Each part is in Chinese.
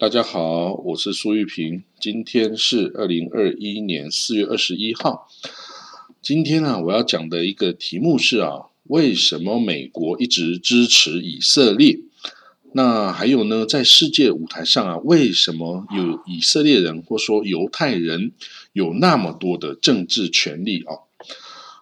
大家好，我是苏玉平。今天是二零二一年四月二十一号。今天呢，我要讲的一个题目是啊，为什么美国一直支持以色列？那还有呢，在世界舞台上啊，为什么有以色列人或说犹太人有那么多的政治权利啊？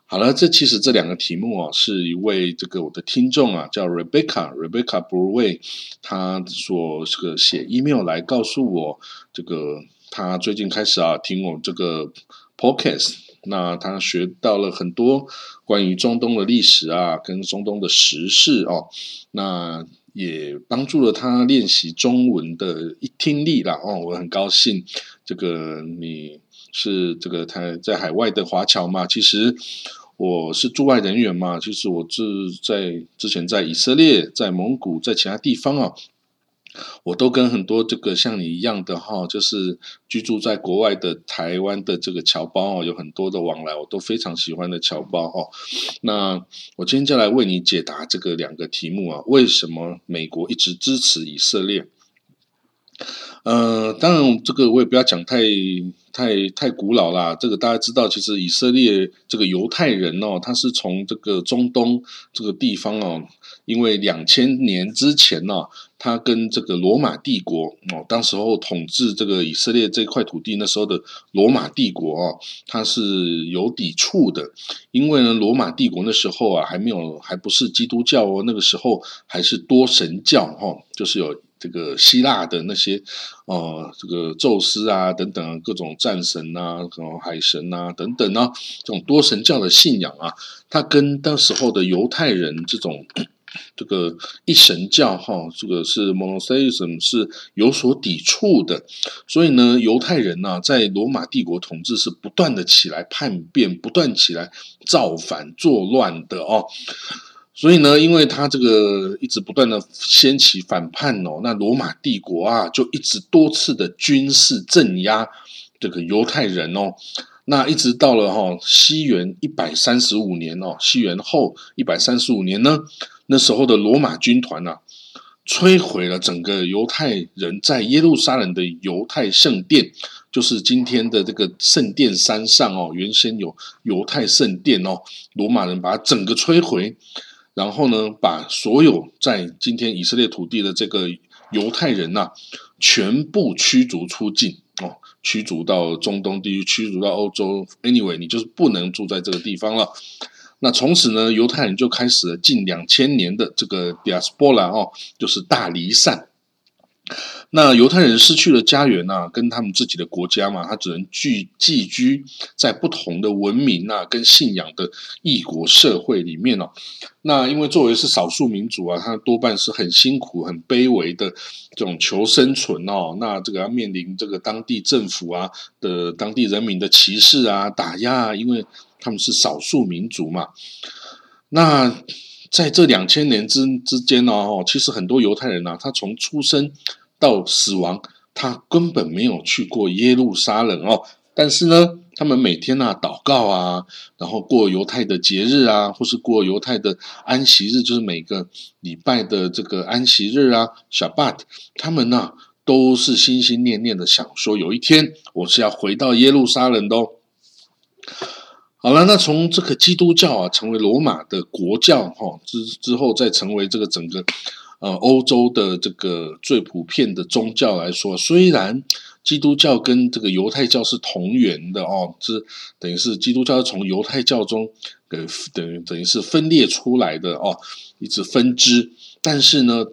好了，这其实这两个题目啊，是一位这个我的听众啊，叫 Rebecca Rebecca Breway，他所这个写 email 来告诉我，这个他最近开始啊听我这个 podcast，那他学到了很多关于中东的历史啊，跟中东的时事哦，那也帮助了他练习中文的一听力啦哦，我很高兴，这个你。是这个他在海外的华侨嘛？其实我是驻外人员嘛。其实我是在之前在以色列、在蒙古、在其他地方啊，我都跟很多这个像你一样的哈，就是居住在国外的台湾的这个侨胞哦，有很多的往来，我都非常喜欢的侨胞哈。那我今天就来为你解答这个两个题目啊：为什么美国一直支持以色列？呃，当然这个我也不要讲太。太太古老啦，这个大家知道，其实以色列这个犹太人哦，他是从这个中东这个地方哦，因为两千年之前呢，他跟这个罗马帝国哦，当时候统治这个以色列这块土地，那时候的罗马帝国哦，他是有抵触的，因为呢，罗马帝国那时候啊，还没有还不是基督教哦，那个时候还是多神教哈，就是有。这个希腊的那些，呃，这个宙斯啊等等各种战神啊，什么海神啊等等啊，这种多神教的信仰啊，它跟当时候的犹太人这种 这个一神教哈，这个是 monotheism 是有所抵触的。所以呢，犹太人呢，在罗马帝国统治是不断的起来叛变，不断起来造反作乱的哦。所以呢，因为他这个一直不断的掀起反叛哦，那罗马帝国啊就一直多次的军事镇压这个犹太人哦，那一直到了哈西元一百三十五年哦，西元后一百三十五年呢，那时候的罗马军团呐，摧毁了整个犹太人在耶路撒冷的犹太圣殿，就是今天的这个圣殿山上哦，原先有犹太圣殿哦，罗马人把它整个摧毁。然后呢，把所有在今天以色列土地的这个犹太人呐，全部驱逐出境哦，驱逐到中东地区，驱逐到欧洲。Anyway，你就是不能住在这个地方了。那从此呢，犹太人就开始了近两千年的这个 diaspora 哦，就是大离散。那犹太人失去了家园呐，跟他们自己的国家嘛，他只能聚寄居在不同的文明啊跟信仰的异国社会里面哦。那因为作为是少数民族啊，他多半是很辛苦、很卑微的这种求生存哦。那这个要面临这个当地政府啊的当地人民的歧视啊、打压啊，因为他们是少数民族嘛。那在这两千年之之间呢，哦，其实很多犹太人呐，他从出生到死亡，他根本没有去过耶路撒冷哦。但是呢，他们每天呐祷告啊，然后过犹太的节日啊，或是过犹太的安息日，就是每个礼拜的这个安息日啊，Shabbat，他们呐都是心心念念的想说，有一天我是要回到耶路撒冷的。哦。好了，那从这个基督教啊成为罗马的国教哈之之后，再成为这个整个呃欧洲的这个最普遍的宗教来说，虽然基督教跟这个犹太教是同源的哦，是等于是基督教是从犹太教中给等于等于是分裂出来的哦，一直分支，但是呢，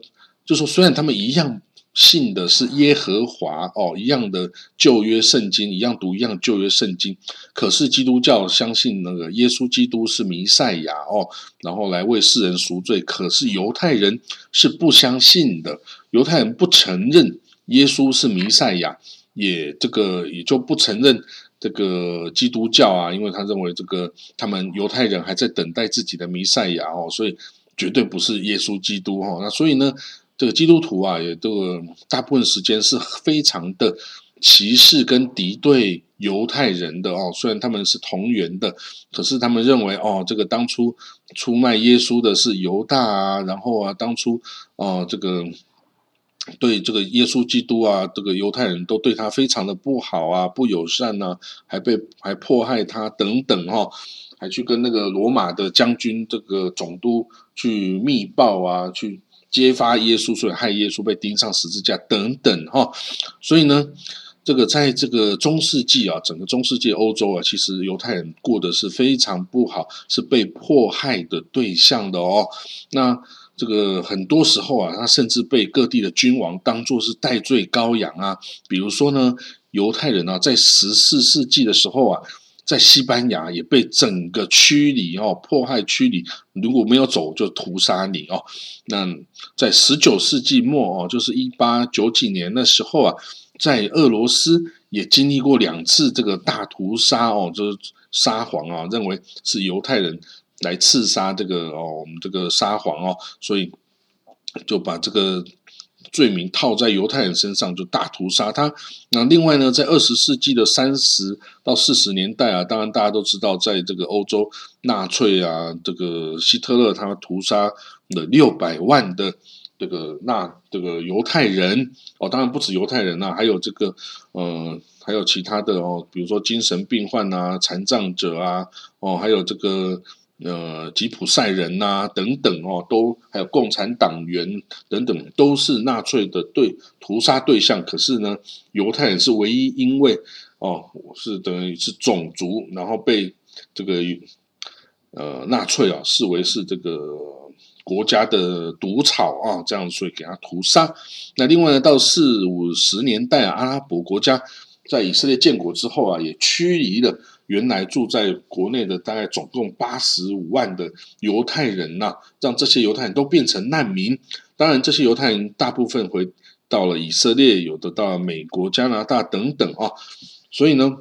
就说虽然他们一样。信的是耶和华哦，一样的旧约圣经，一样读一样旧约圣经。可是基督教相信那个耶稣基督是弥赛亚哦，然后来为世人赎罪。可是犹太人是不相信的，犹太人不承认耶稣是弥赛亚，也这个也就不承认这个基督教啊，因为他认为这个他们犹太人还在等待自己的弥赛亚哦，所以绝对不是耶稣基督哈。那所以呢？这个基督徒啊，也都大部分时间是非常的歧视跟敌对犹太人的哦。虽然他们是同源的，可是他们认为哦，这个当初出卖耶稣的是犹大啊，然后啊，当初哦，这个对这个耶稣基督啊，这个犹太人都对他非常的不好啊，不友善呐，还被还迫害他等等哈，还去跟那个罗马的将军这个总督去密报啊，去揭发耶稣，所以害耶稣被钉上十字架等等哈，所以呢。这个在这个中世纪啊，整个中世纪欧洲啊，其实犹太人过得是非常不好，是被迫害的对象的哦。那这个很多时候啊，他甚至被各地的君王当作是戴罪羔羊啊。比如说呢，犹太人啊，在十四世纪的时候啊，在西班牙也被整个驱离哦，迫害驱离，如果没有走就屠杀你哦。那在十九世纪末哦，就是一八九几年那时候啊。在俄罗斯也经历过两次这个大屠杀哦，就是沙皇啊，认为是犹太人来刺杀这个哦，我们这个沙皇哦，所以就把这个罪名套在犹太人身上，就大屠杀他。那另外呢，在二十世纪的三十到四十年代啊，当然大家都知道，在这个欧洲纳粹啊，这个希特勒他屠杀了六百万的。这个纳这个犹太人哦，当然不止犹太人呐，还有这个呃，还有其他的哦，比如说精神病患啊、残障者啊，哦，还有这个呃吉普赛人呐等等哦，都还有共产党员等等，都是纳粹的对屠杀对象。可是呢，犹太人是唯一因为哦，是等于是种族，然后被这个呃纳粹啊视为是这个。国家的毒草啊，这样所以给他屠杀。那另外呢，到四五十年代啊，阿拉伯国家在以色列建国之后啊，也驱离了原来住在国内的大概总共八十五万的犹太人呐，让这些犹太人都变成难民。当然，这些犹太人大部分回到了以色列，有的到美国、加拿大等等啊。所以呢，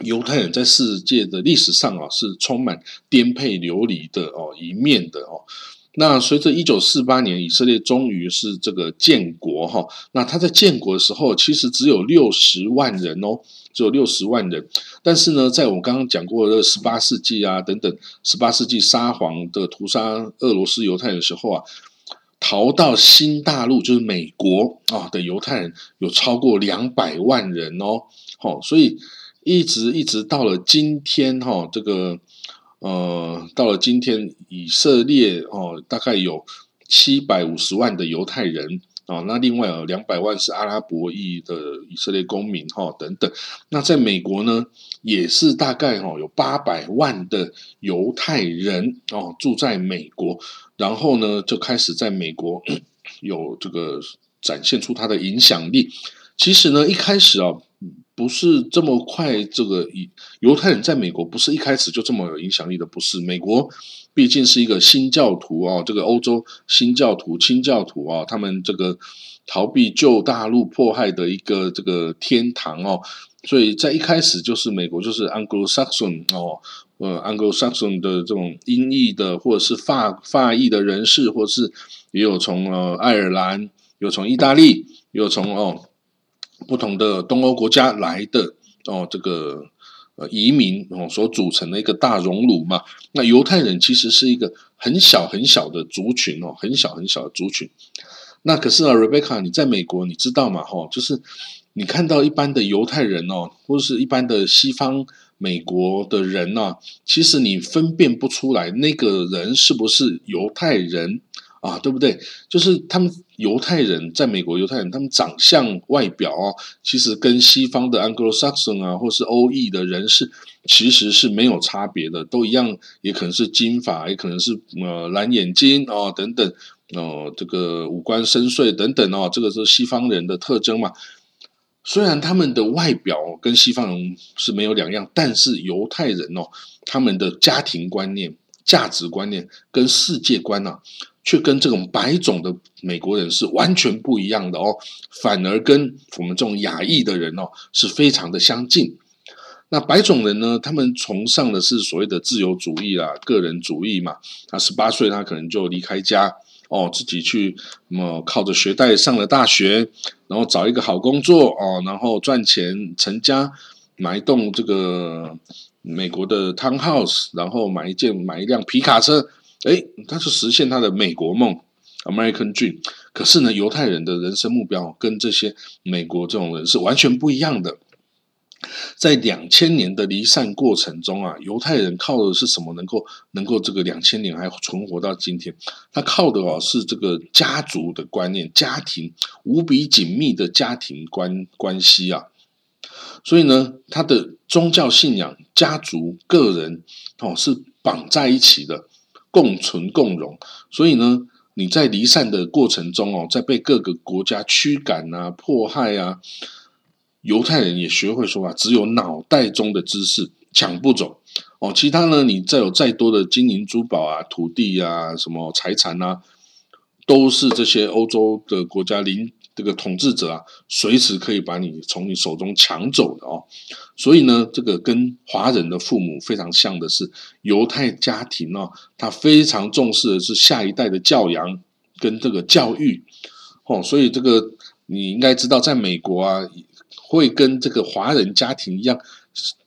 犹太人在世界的历史上啊，是充满颠沛流离的哦一面的哦。那随着一九四八年以色列终于是这个建国哈，那他在建国的时候其实只有六十万人哦，只有六十万人。但是呢，在我刚刚讲过的十八世纪啊等等，十八世纪沙皇的屠杀俄罗斯犹太人的时候啊，逃到新大陆就是美国啊的犹太人有超过两百万人哦，好，所以一直一直到了今天哈，这个。呃，到了今天，以色列哦，大概有七百五十万的犹太人啊，那另外有两百万是阿拉伯裔的以色列公民哈，等等。那在美国呢，也是大概哈有八百万的犹太人哦住在美国，然后呢就开始在美国 有这个展现出他的影响力。其实呢，一开始啊。不是这么快，这个以犹太人在美国不是一开始就这么有影响力的，不是。美国毕竟是一个新教徒啊，这个欧洲新教徒、清教徒啊，他们这个逃避旧大陆迫害的一个这个天堂哦，所以在一开始就是美国就是 Anglo-Saxon 哦，呃，Anglo-Saxon 的这种英裔的或者是法法裔的人士，或是也有从呃爱尔兰，有从意大利，有从哦。不同的东欧国家来的哦，这个呃移民哦所组成的一个大熔炉嘛。那犹太人其实是一个很小很小的族群哦，很小很小的族群。那可是啊，Rebecca，你在美国你知道吗？哈，就是你看到一般的犹太人哦，或者是一般的西方美国的人呢，其实你分辨不出来那个人是不是犹太人。啊，对不对？就是他们犹太人在美国，犹太人他们长相外表哦，其实跟西方的 Anglo-Saxon 啊，或是欧裔的人士其实是没有差别的，都一样，也可能是金发，也可能是呃蓝眼睛哦等等哦，这个五官深邃等等哦，这个是西方人的特征嘛。虽然他们的外表跟西方人是没有两样，但是犹太人哦，他们的家庭观念、价值观念跟世界观呢。却跟这种白种的美国人是完全不一样的哦，反而跟我们这种亚裔的人哦是非常的相近。那白种人呢，他们崇尚的是所谓的自由主义啦、个人主义嘛。他十八岁，他可能就离开家哦，自己去么靠着学贷上了大学，然后找一个好工作哦，然后赚钱成家，买一栋这个美国的 townhouse，然后买一件买一辆皮卡车。哎，他是实现他的美国梦，American Dream。可是呢，犹太人的人生目标跟这些美国这种人是完全不一样的。在两千年的离散过程中啊，犹太人靠的是什么？能够能够这个两千年还存活到今天？他靠的哦是这个家族的观念，家庭无比紧密的家庭关关系啊。所以呢，他的宗教信仰、家族、个人哦是绑在一起的，共存共荣。所以呢，你在离散的过程中哦，在被各个国家驱赶啊、迫害啊。犹太人也学会说啊，只有脑袋中的知识抢不走哦，其他呢，你再有再多的金银珠宝啊、土地啊、什么财产啊，都是这些欧洲的国家领这个统治者啊，随时可以把你从你手中抢走的哦。所以呢，这个跟华人的父母非常像的是，犹太家庭哦，他非常重视的是下一代的教养跟这个教育哦。所以这个你应该知道，在美国啊。会跟这个华人家庭一样，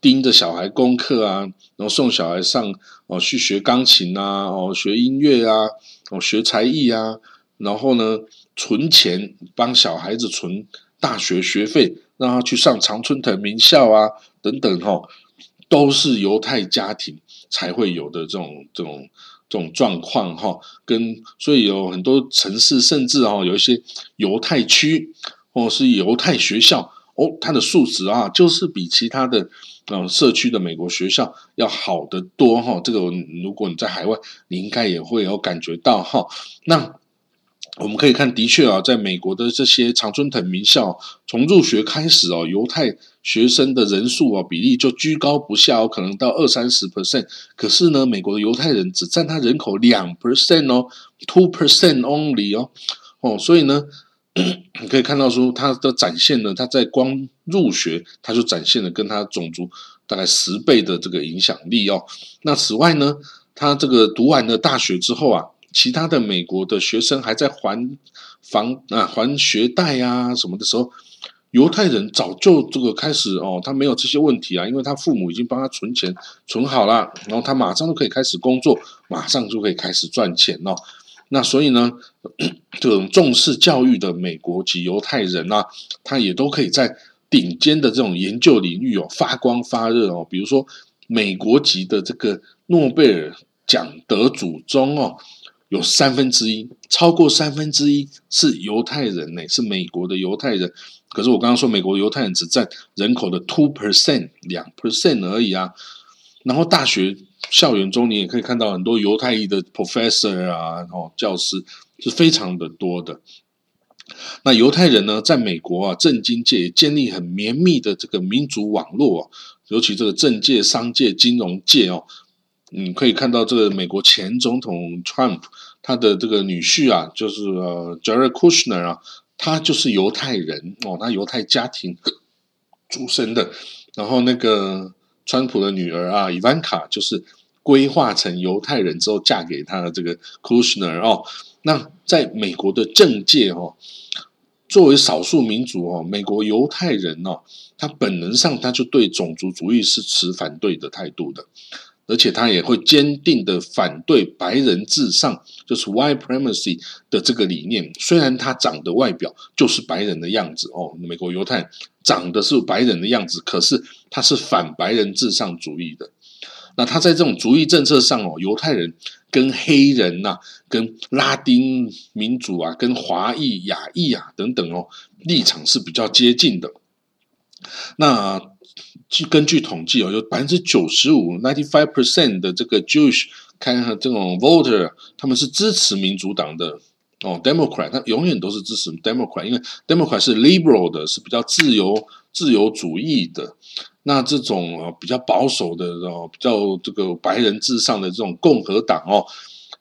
盯着小孩功课啊，然后送小孩上哦去学钢琴啊，哦学音乐啊，哦学才艺啊，然后呢存钱帮小孩子存大学学费，让他去上常春藤名校啊等等哈，都是犹太家庭才会有的这种这种这种状况哈，跟所以有很多城市甚至哦有一些犹太区或是犹太学校。哦，它的素质啊，就是比其他的嗯社区的美国学校要好得多哈。这个如果你在海外，你应该也会有感觉到哈。那我们可以看，的确啊，在美国的这些常春藤名校，从入学开始哦，犹太学生的人数啊比例就居高不下哦，可能到二三十 percent。可是呢，美国的犹太人只占他人口两 percent 哦，two percent only 哦，哦，所以呢。你 可以看到说，他的展现呢，他在光入学，他就展现了跟他种族大概十倍的这个影响力哦。那此外呢，他这个读完了大学之后啊，其他的美国的学生还在还房啊还学贷啊什么的时候，犹太人早就这个开始哦，他没有这些问题啊，因为他父母已经帮他存钱存好了，然后他马上就可以开始工作，马上就可以开始赚钱哦。那所以呢，这种重视教育的美国及犹太人啊，他也都可以在顶尖的这种研究领域哦发光发热哦。比如说，美国籍的这个诺贝尔奖得主中哦，有三分之一，超过三分之一是犹太人呢，是美国的犹太人。可是我刚刚说，美国犹太人只占人口的 two percent 两 percent 而已啊。然后大学。校园中，你也可以看到很多犹太裔的 professor 啊，然后教师是非常的多的。那犹太人呢，在美国啊，政经界也建立很绵密的这个民主网络，尤其这个政界、商界、金融界哦，你可以看到这个美国前总统 Trump 他的这个女婿啊，就是呃 Jared Kushner 啊，他就是犹太人哦，他犹太家庭出生的，然后那个。川普的女儿啊，伊万卡就是规划成犹太人之后嫁给他的这个 Kushner 哦。那在美国的政界哦，作为少数民族哦，美国犹太人哦，他本能上他就对种族主义是持反对的态度的。而且他也会坚定的反对白人至上，就是 white primacy 的这个理念。虽然他长的外表就是白人的样子哦，美国犹太长的是白人的样子，可是他是反白人至上主义的。那他在这种主义政策上哦，犹太人跟黑人呐、跟拉丁民族啊、跟华裔、亚裔啊等等哦，立场是比较接近的。那。据根据统计哦，有百分之九十五 （ninety five percent） 的这个 Jewish 看看这种 voter，他们是支持民主党的哦，Democrat，他永远都是支持 Democrat，因为 Democrat 是 liberal 的，是比较自由、自由主义的。那这种哦比较保守的哦，比较这个白人至上的这种共和党哦，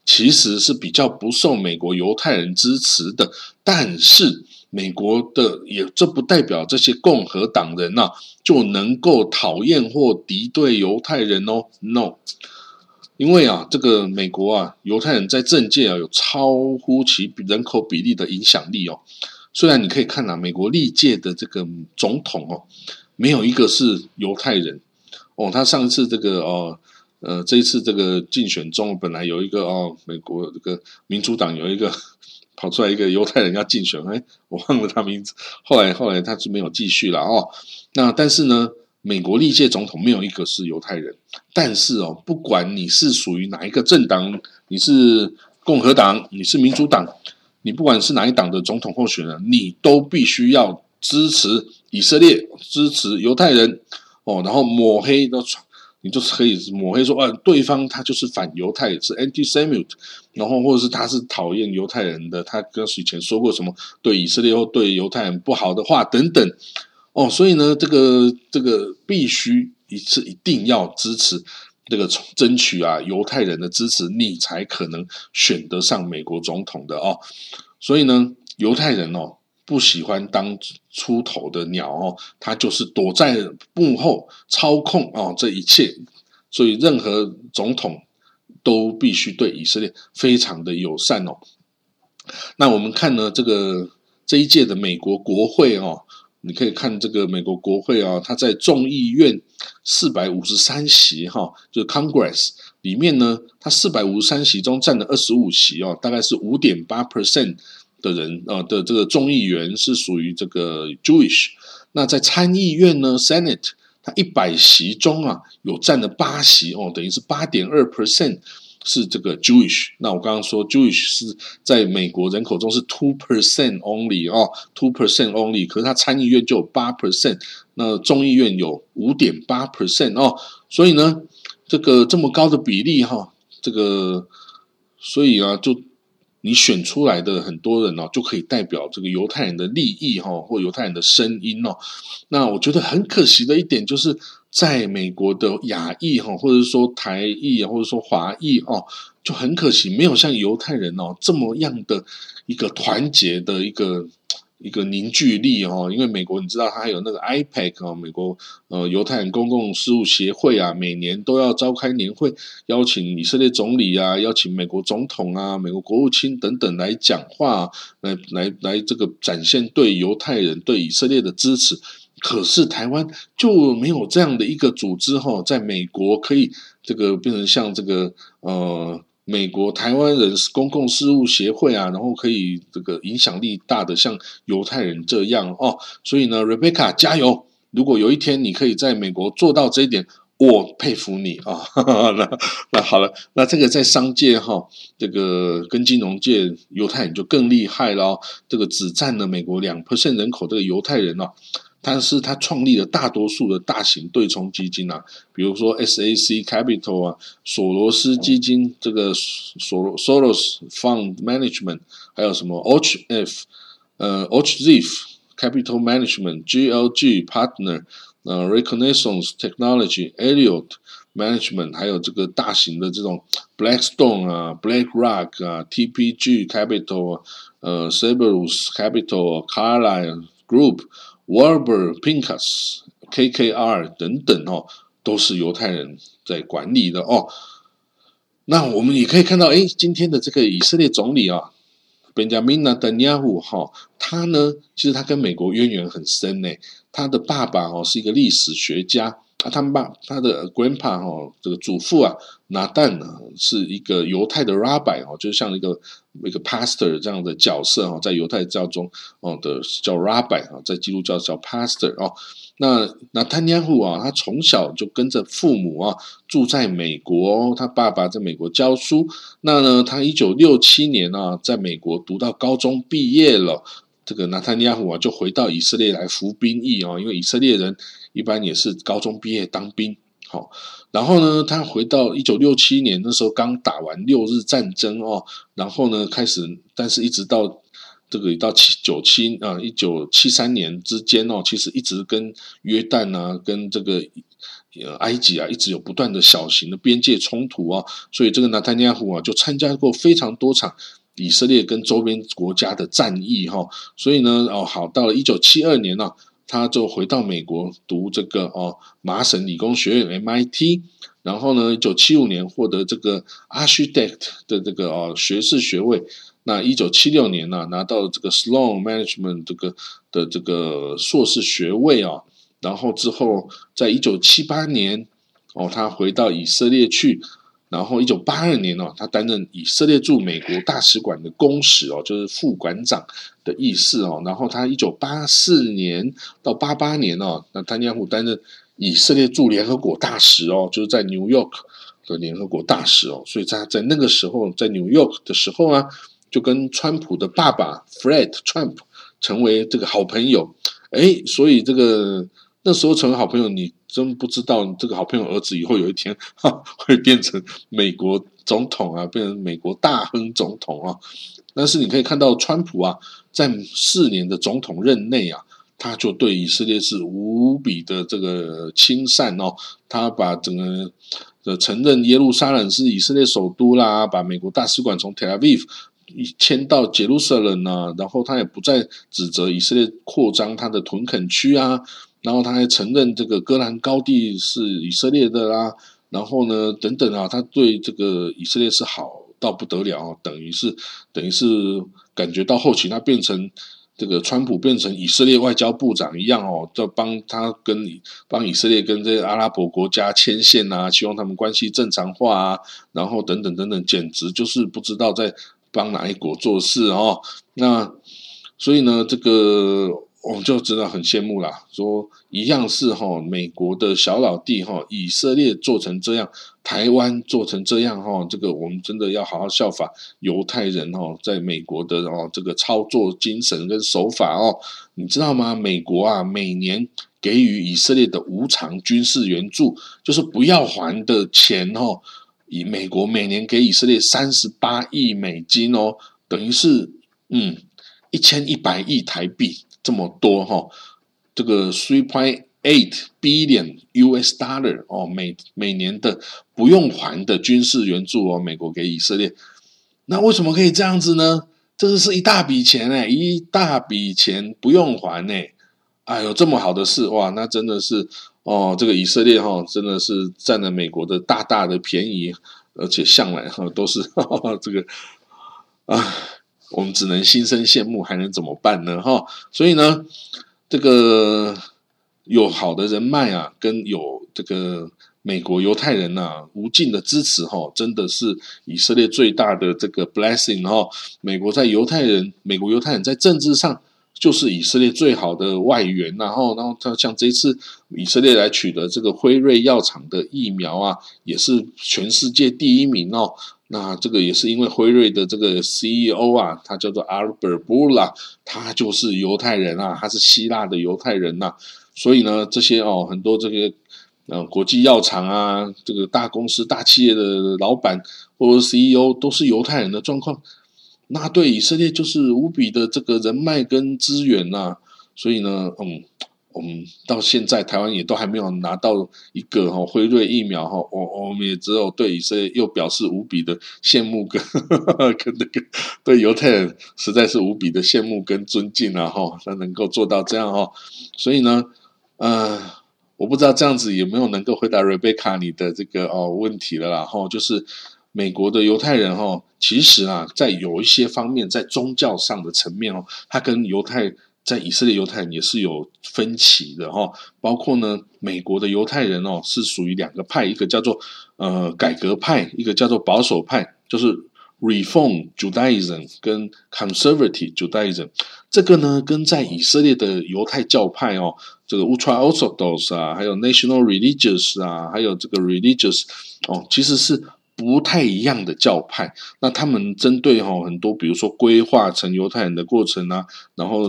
其实是比较不受美国犹太人支持的。但是美国的也，这不代表这些共和党人呐就能够讨厌或敌对犹太人哦，no，因为啊，这个美国啊，犹太人在政界啊有超乎其人口比例的影响力哦。虽然你可以看啊，美国历届的这个总统哦，没有一个是犹太人哦。他上一次这个哦，呃，这一次这个竞选中，本来有一个哦，美国这个民主党有一个。跑出来一个犹太人要竞选，哎，我忘了他名字。后来后来他是没有继续了哦。那但是呢，美国历届总统没有一个是犹太人。但是哦，不管你是属于哪一个政党，你是共和党，你是民主党，你不管是哪一党的总统候选人，你都必须要支持以色列，支持犹太人哦，然后抹黑都。你就是可以抹黑说，啊，对方他就是反犹太，是 anti-Semite，然后或者是他是讨厌犹太人的，他跟以前说过什么对以色列或对犹太人不好的话等等，哦，所以呢，这个这个必须一次一定要支持这个争取啊犹太人的支持，你才可能选得上美国总统的哦，所以呢，犹太人哦。不喜欢当出头的鸟哦，他就是躲在幕后操控哦这一切，所以任何总统都必须对以色列非常的友善哦。那我们看呢，这个这一届的美国国会哦，你可以看这个美国国会啊，它在众议院四百五十三席哈，就是 Congress 里面呢，它四百五十三席中占了二十五席哦，大概是五点八 percent。的人啊的这个众议员是属于这个 Jewish，那在参议院呢，Senate 它一百席中啊有占了八席哦，等于是八点二 percent 是这个 Jewish。那我刚刚说 Jewish 是在美国人口中是 two percent only 哦，two percent only，可是它参议院就有八 percent，那众议院有五点八 percent 哦，所以呢，这个这么高的比例哈，这个所以啊就。你选出来的很多人呢，就可以代表这个犹太人的利益哈，或犹太人的声音哦。那我觉得很可惜的一点，就是在美国的亚裔哈，或者说台裔或者说华裔哦，就很可惜，没有像犹太人哦这么样的一个团结的一个。一个凝聚力哦，因为美国你知道它还有那个 IPAC 哦，美国呃犹太人公共事务协会啊，每年都要召开年会，邀请以色列总理啊，邀请美国总统啊，美国国务卿等等来讲话，来来来这个展现对犹太人对以色列的支持。可是台湾就没有这样的一个组织哈，在美国可以这个变成像这个呃。美国台湾人公共事务协会啊，然后可以这个影响力大的像犹太人这样哦，所以呢，Rebecca 加油！如果有一天你可以在美国做到这一点，我佩服你 啊！那那好了，那这个在商界哈，这个跟金融界犹太人就更厉害了哦，这个只占了美国两 percent 人口这个犹太人哦。但是他创立了大多数的大型对冲基金啊，比如说 S A C Capital 啊，索罗斯基金，这个索 Soros Fund Management，还有什么 Och F，呃 Och Zif Capital Management，G L G Partner，呃 Reconnaissance Technology，Elliott Management，还有这个大型的这种 Blackstone 啊，BlackRock 啊，T P G Capital，啊呃 Cerberus Capital，Carlyle Group。Warburg Pinkas、KKR 等等哦，都是犹太人在管理的哦。那我们也可以看到，哎，今天的这个以色列总理啊，Benjamin Netanyahu 哈，他呢，其实他跟美国渊源很深呢。他的爸爸哦是一个历史学家。啊，他们爸他的 grandpa 哦，这个祖父啊，拿旦呢是一个犹太的 rabbi 哦，就像一个一个 pastor 这样的角色哈，在犹太教中哦的叫 rabbi 啊，在基督教叫 pastor 哦。那那坦尼亚胡啊，他从小就跟着父母啊住在美国，他爸爸在美国教书。那呢，他一九六七年呢，在美国读到高中毕业了。这个纳坦尼亚胡啊，就回到以色列来服兵役哦，因为以色列人一般也是高中毕业当兵。好，然后呢，他回到一九六七年那时候刚打完六日战争哦，然后呢开始，但是一直到这个到七九七啊一九七三年之间哦，其实一直跟约旦啊，跟这个埃及啊，一直有不断的小型的边界冲突啊，所以这个纳坦尼亚胡啊，就参加过非常多场。以色列跟周边国家的战役，哈，所以呢，哦，好，到了一九七二年呢，他就回到美国读这个哦，麻省理工学院 MIT，然后呢，一九七五年获得这个 Architect 的这个哦学士学位，那一九七六年呢，拿到这个 Sloan Management 这个的这个硕士学位啊，然后之后在一九七八年，哦，他回到以色列去。然后一九八二年哦，他担任以色列驻美国大使馆的公使哦，就是副馆长的意思哦。然后他一九八四年到八八年哦，那丹尼尔担任以色列驻联合国大使哦，就是在 New York 的联合国大使哦。所以在在那个时候，在 New York 的时候啊，就跟川普的爸爸 Fred Trump 成为这个好朋友。哎，所以这个那时候成为好朋友，你。真不知道这个好朋友儿子以后有一天哈会变成美国总统啊，变成美国大亨总统啊。但是你可以看到，川普啊，在四年的总统任内啊，他就对以色列是无比的这个亲善哦。他把整个的承认耶路撒冷是以色列首都啦，把美国大使馆从 Tel Aviv 迁到耶路撒冷啊，然后他也不再指责以色列扩张他的屯垦区啊。然后他还承认这个戈兰高地是以色列的啦，然后呢，等等啊，他对这个以色列是好到不得了，等于是等于是感觉到后期他变成这个川普变成以色列外交部长一样哦，就帮他跟帮以色列跟这些阿拉伯国家牵线啊，希望他们关系正常化啊，然后等等等等，简直就是不知道在帮哪一国做事哦。那所以呢，这个。我就真的很羡慕啦，说一样是哈，美国的小老弟哈，以色列做成这样，台湾做成这样哈，这个我们真的要好好效法犹太人哈，在美国的哦这个操作精神跟手法哦，你知道吗？美国啊，每年给予以色列的无偿军事援助，就是不要还的钱哦，以美国每年给以色列三十八亿美金哦，等于是嗯一千一百亿台币。这么多哈，这个 three point eight billion US dollar 哦，每每年的不用还的军事援助哦，美国给以色列，那为什么可以这样子呢？这个是一大笔钱哎，一大笔钱不用还哎，哎呦，这么好的事哇，那真的是哦，这个以色列哈，真的是占了美国的大大的便宜，而且向来哈都是这个啊。我们只能心生羡慕，还能怎么办呢？哈，所以呢，这个有好的人脉啊，跟有这个美国犹太人呐无尽的支持，哈，真的是以色列最大的这个 blessing 哈。美国在犹太人，美国犹太人在政治上就是以色列最好的外援，然后，然后他像这次以色列来取得这个辉瑞药厂的疫苗啊，也是全世界第一名哦。那这个也是因为辉瑞的这个 CEO 啊，他叫做 Albert b u l a 他就是犹太人啊，他是希腊的犹太人呐，所以呢，这些哦，很多这个呃国际药厂啊，这个大公司大企业的老板或者 CEO 都是犹太人的状况，那对以色列就是无比的这个人脉跟资源呐，所以呢，嗯。我们到现在台湾也都还没有拿到一个哈辉瑞疫苗哈，我我们也只有对以色列又表示无比的羡慕跟跟那个对犹太人实在是无比的羡慕跟尊敬啊哈，他能够做到这样哈，所以呢，呃，我不知道这样子有没有能够回答 Rebecca 你的这个哦问题了啦哈，就是美国的犹太人哦，其实啊，在有一些方面在宗教上的层面哦，他跟犹太。在以色列犹太人也是有分歧的哈，包括呢，美国的犹太人哦是属于两个派，一个叫做呃改革派，一个叫做保守派，就是 Reform Judaism 跟 Conservative Judaism。这个呢，跟在以色列的犹太教派哦，这个 Ultra Orthodox 啊，还有 National Religious 啊，还有这个 Religious 哦，其实是。不太一样的教派，那他们针对哈很多，比如说规划成犹太人的过程啊，然后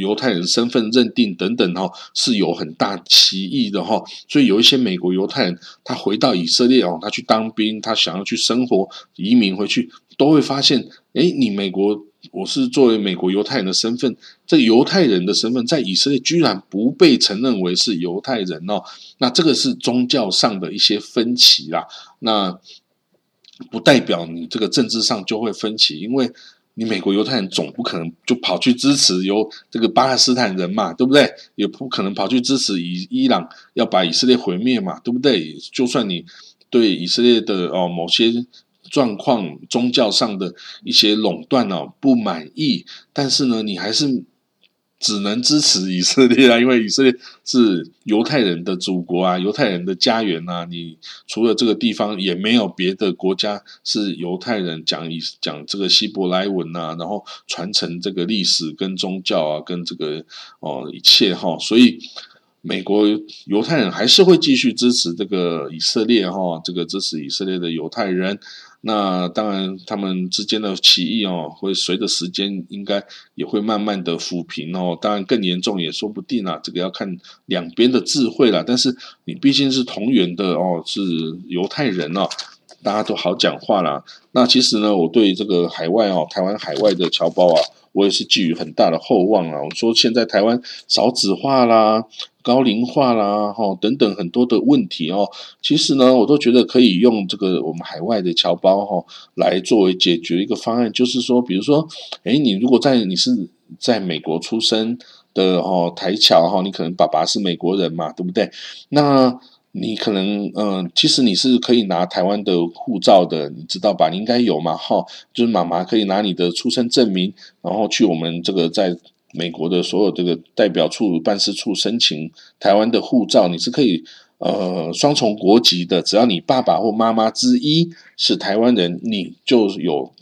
犹太人身份认定等等哈，是有很大歧义的哈。所以有一些美国犹太人，他回到以色列哦，他去当兵，他想要去生活移民回去，都会发现，哎，你美国我是作为美国犹太人的身份，这犹太人的身份在以色列居然不被承认为是犹太人哦，那这个是宗教上的一些分歧啦，那。不代表你这个政治上就会分歧，因为你美国犹太人总不可能就跑去支持由这个巴勒斯坦人嘛，对不对？也不可能跑去支持以伊朗要把以色列毁灭嘛，对不对？就算你对以色列的哦某些状况、宗教上的一些垄断哦不满意，但是呢，你还是只能支持以色列啊，因为以色列是犹太人的祖国啊，犹太人的家园啊。你除了这个地方，也没有别的国家是犹太人讲以讲这个希伯来文啊，然后传承这个历史跟宗教啊，跟这个哦一切哈。所以美国犹太人还是会继续支持这个以色列哈，这个支持以色列的犹太人。那当然，他们之间的歧义哦，会随着时间应该也会慢慢的抚平哦。当然更严重也说不定啊，这个要看两边的智慧了。但是你毕竟是同源的哦，是犹太人哦，大家都好讲话啦。那其实呢，我对这个海外哦，台湾海外的侨胞啊。我也是寄予很大的厚望啊！我说现在台湾少子化啦、高龄化啦、哈等等很多的问题哦，其实呢，我都觉得可以用这个我们海外的侨胞哈来作为解决一个方案，就是说，比如说，哎，你如果在你是在美国出生的哈台侨哈，你可能爸爸是美国人嘛，对不对？那你可能嗯，其实你是可以拿台湾的护照的，你知道吧？你应该有嘛，哈，就是妈妈可以拿你的出生证明，然后去我们这个在美国的所有这个代表处办事处申请台湾的护照，你是可以呃双重国籍的，只要你爸爸或妈妈之一是台湾人，你就有。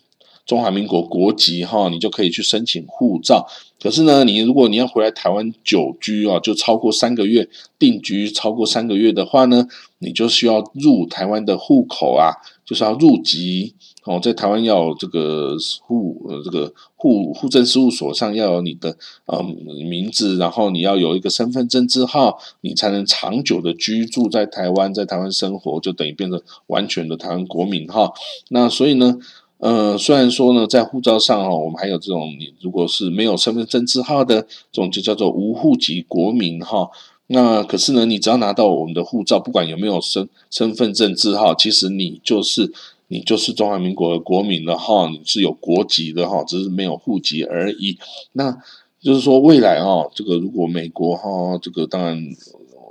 中华民国国籍哈，你就可以去申请护照。可是呢，你如果你要回来台湾久居啊，就超过三个月定居超过三个月的话呢，你就需要入台湾的户口啊，就是要入籍哦，在台湾要有这个户呃这个户户政事务所上要有你的呃名字，然后你要有一个身份证字号，你才能长久的居住在台湾，在台湾生活，就等于变成完全的台湾国民哈。那所以呢？呃，虽然说呢，在护照上哦，我们还有这种，你如果是没有身份证字号的，这种就叫做无户籍国民哈。那可是呢，你只要拿到我们的护照，不管有没有身身份证字号，其实你就是你就是中华民国的国民了哈，你是有国籍的哈，只是没有户籍而已。那就是说，未来哦，这个如果美国哈，这个当然。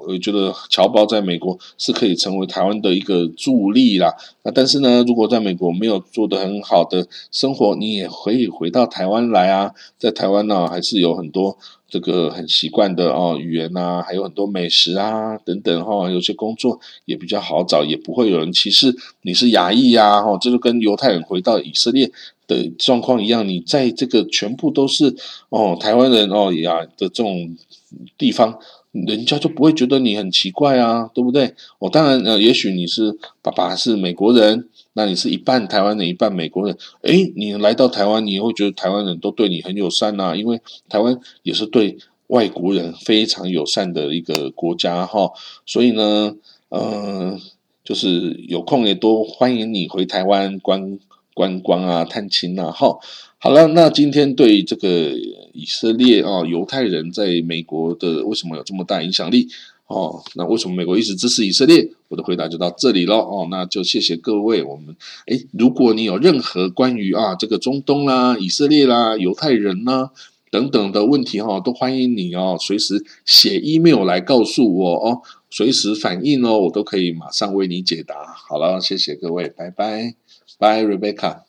我觉得侨胞在美国是可以成为台湾的一个助力啦。那但是呢，如果在美国没有做得很好的生活，你也可以回到台湾来啊。在台湾呢，还是有很多这个很习惯的哦语言啊，还有很多美食啊等等哈。有些工作也比较好找，也不会有人歧视你是亚裔呀哈。这就跟犹太人回到以色列的状况一样，你在这个全部都是哦台湾人哦呀的这种地方。人家就不会觉得你很奇怪啊，对不对？我当然呃，也许你是爸爸是美国人，那你是一半台湾人一半美国人，诶，你来到台湾，你会觉得台湾人都对你很友善呐，因为台湾也是对外国人非常友善的一个国家哈，所以呢，呃，就是有空也多欢迎你回台湾观观光啊、探亲啊，哈。好了，那今天对这个以色列啊，犹太人在美国的为什么有这么大影响力哦？那为什么美国一直支持以色列？我的回答就到这里了哦。那就谢谢各位。我们哎，如果你有任何关于啊这个中东啦、以色列啦、犹太人呐等等的问题哈，都欢迎你哦，随时写 email 来告诉我哦，随时反映哦，我都可以马上为你解答。好了，谢谢各位，拜拜，Bye, Rebecca.